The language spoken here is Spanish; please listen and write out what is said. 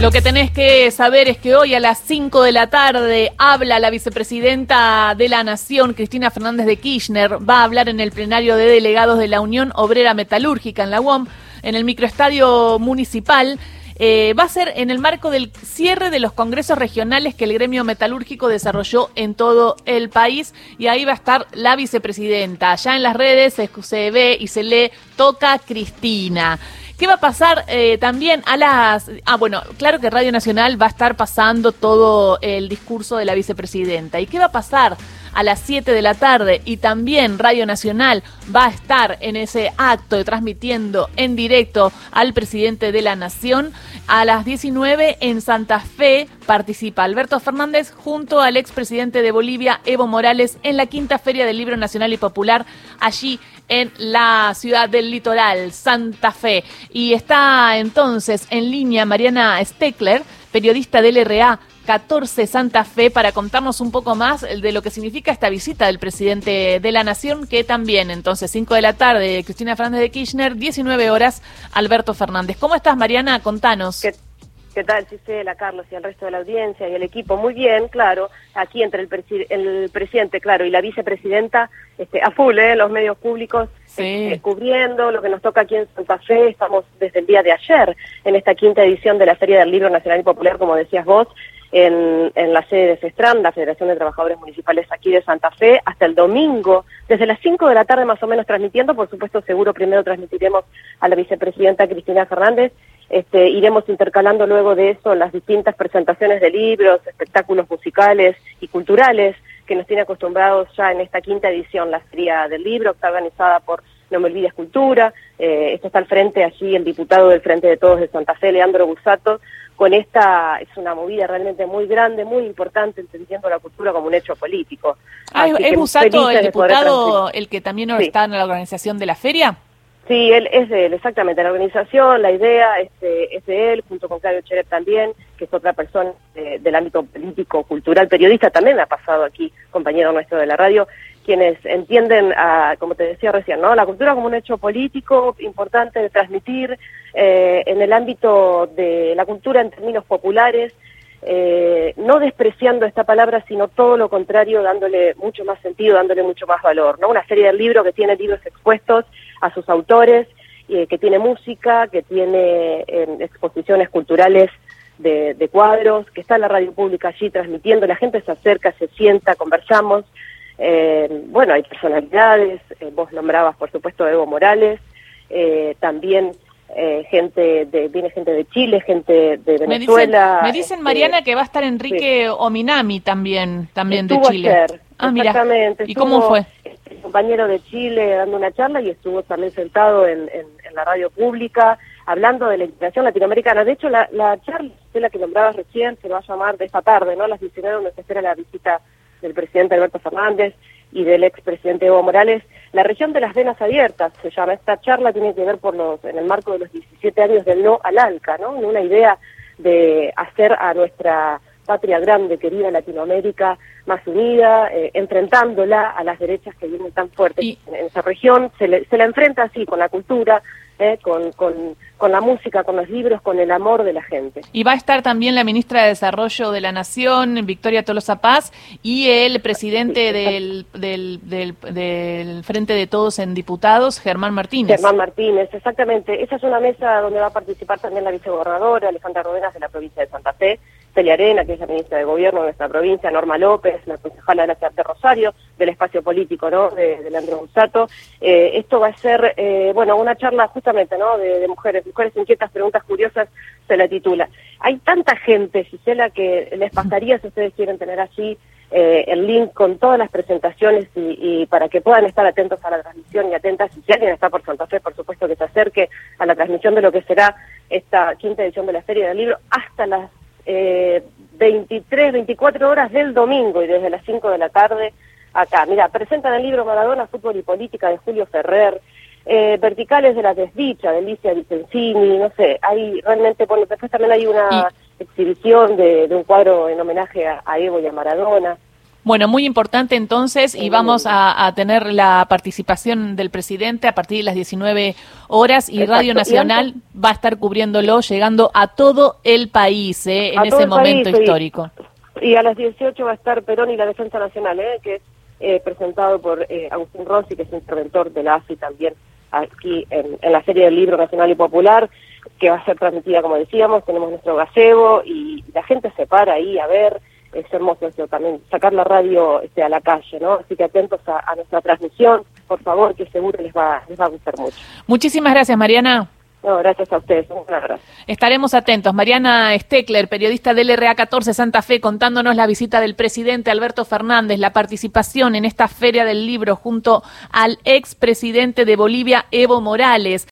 Lo que tenés que saber es que hoy a las 5 de la tarde habla la vicepresidenta de la Nación, Cristina Fernández de Kirchner. Va a hablar en el plenario de delegados de la Unión Obrera Metalúrgica en la UOM, en el microestadio municipal. Eh, va a ser en el marco del cierre de los congresos regionales que el gremio metalúrgico desarrolló en todo el país y ahí va a estar la vicepresidenta. Ya en las redes se, se ve y se lee Toca Cristina. ¿Qué va a pasar eh, también a las... Ah, bueno, claro que Radio Nacional va a estar pasando todo el discurso de la vicepresidenta. ¿Y qué va a pasar a las 7 de la tarde? Y también Radio Nacional va a estar en ese acto transmitiendo en directo al presidente de la Nación. A las 19 en Santa Fe participa Alberto Fernández junto al expresidente de Bolivia, Evo Morales, en la quinta Feria del Libro Nacional y Popular, allí en la ciudad del litoral, Santa Fe. Y está entonces en línea Mariana Steckler, periodista del RA 14 Santa Fe, para contarnos un poco más de lo que significa esta visita del presidente de la Nación, que también entonces 5 de la tarde, Cristina Fernández de Kirchner, 19 horas, Alberto Fernández. ¿Cómo estás, Mariana? Contanos. ¿Qué tal, Gisela, Carlos y el resto de la audiencia y el equipo? Muy bien, claro. Aquí entre el, el presidente, claro, y la vicepresidenta, este, a full, ¿eh? los medios públicos este, cubriendo lo que nos toca aquí en Santa Fe. Estamos desde el día de ayer en esta quinta edición de la Feria del Libro Nacional y Popular, como decías vos, en, en la sede de FESTRAN, la Federación de Trabajadores Municipales aquí de Santa Fe, hasta el domingo, desde las 5 de la tarde más o menos transmitiendo. Por supuesto, seguro primero transmitiremos a la vicepresidenta Cristina Fernández este, iremos intercalando luego de eso las distintas presentaciones de libros, espectáculos musicales y culturales que nos tiene acostumbrados ya en esta quinta edición, la Feria del Libro, que está organizada por No Me Olvides Cultura. Eh, esto está al frente allí el diputado del Frente de Todos de Santa Fe, Leandro Busato. Con esta, es una movida realmente muy grande, muy importante, entendiendo la cultura como un hecho político. Ah, ¿Es Busato el diputado el que también está en la organización de la feria? Sí, él es de él, exactamente. La organización, la idea este, es de él, junto con Claudio Cheret también, que es otra persona del ámbito político, cultural, periodista, también ha pasado aquí, compañero nuestro de la radio, quienes entienden, a, como te decía recién, ¿no? la cultura como un hecho político importante de transmitir eh, en el ámbito de la cultura en términos populares, eh, no despreciando esta palabra, sino todo lo contrario, dándole mucho más sentido, dándole mucho más valor. ¿no? Una serie de libros que tiene libros expuestos a sus autores, eh, que tiene música, que tiene em, exposiciones culturales de, cuadros, que está la radio pública allí transmitiendo, la gente se acerca, se sienta, conversamos. Em, bueno, hay personalidades, eh, vos nombrabas por supuesto Evo Morales, eh, también gente de, viene gente de Chile, gente de Venezuela. Me dicen, Mariana, que va a estar Enrique Ominami también, también de Chile. ah, mira. ¿Y cómo fue? compañero de Chile dando una charla y estuvo también sentado en, la radio pública hablando de la integración latinoamericana. De hecho, la, la charla, la que nombrabas recién, se va a llamar de esta tarde, ¿no? Las 19 donde se espera la visita del presidente Alberto Fernández y del expresidente Evo Morales. La región de las venas abiertas se llama. Esta charla tiene que ver por los, en el marco de los 17 años del no al ALCA, ¿no? Una idea de hacer a nuestra patria grande, querida Latinoamérica, más unida, eh, enfrentándola a las derechas que vienen tan fuertes en, esa región. Se, la enfrenta así, con la cultura, eh, con, con, la música, con los libros, con el amor de la gente. Y va a estar también la ministra de Desarrollo de la Nación, Victoria Tolosa Paz, y el presidente del, del, del, Frente de Todos en Diputados, Germán Martínez. Germán Martínez, exactamente. Esa es una mesa donde va a participar también la vicegobernadora, Alejandra Rodenas, de la provincia de Santa Fe, Celia Arena, que es la ministra de Gobierno de nuestra provincia, Norma López, la concejala de la ciudad de Rosario, del espacio político, ¿no?, de, de Leandro Busato. Eh, esto va a ser, eh, bueno, una charla justamente, ¿no?, de, mujeres, mujeres inquietas, preguntas curiosas, se la titula. Hay tanta gente, Gisela, que les pasaría si ustedes quieren tener allí eh, el link con todas las presentaciones y, para que puedan estar atentos a la transmisión y atentas, y si alguien está por Santa Fe, por supuesto que se acerque a la transmisión de lo que será esta quinta edición de la Feria del Libro hasta las eh, 23, 24 horas del domingo y desde las 5 de la tarde acá. Mira, presentan el libro Maradona, Fútbol y Política de Julio Ferrer, eh, Verticales de la Desdicha de Alicia Vicenzini, no sé, hay realmente, bueno, después también hay una exhibición de, un cuadro en homenaje a, Evo y a Maradona. Bueno, muy importante entonces y vamos a, tener la participación del presidente a partir de las 19 horas y Radio Nacional va a estar cubriéndolo, llegando a todo el país ¿eh? en ese momento histórico. Y, a las 18 va a estar Perón y la Defensa Nacional, ¿eh? que es eh, presentado por Agustín Rossi, que es interventor de la AFI también aquí en, la serie del libro nacional y popular, que va a ser transmitida, como decíamos, tenemos nuestro gazebo y la gente se para ahí a ver, es hermoso eso también, sacar la radio este, a la calle, ¿no? Así que atentos a, nuestra transmisión, por favor, que seguro les va, les va a gustar mucho. Muchísimas gracias, Mariana. No, gracias a ustedes. Un abrazo. Estaremos atentos. Mariana Steckler, periodista del RA 14 Santa Fe, contándonos la visita del presidente Alberto Fernández, la participación en esta feria del libro junto al expresidente de Bolivia, Evo Morales.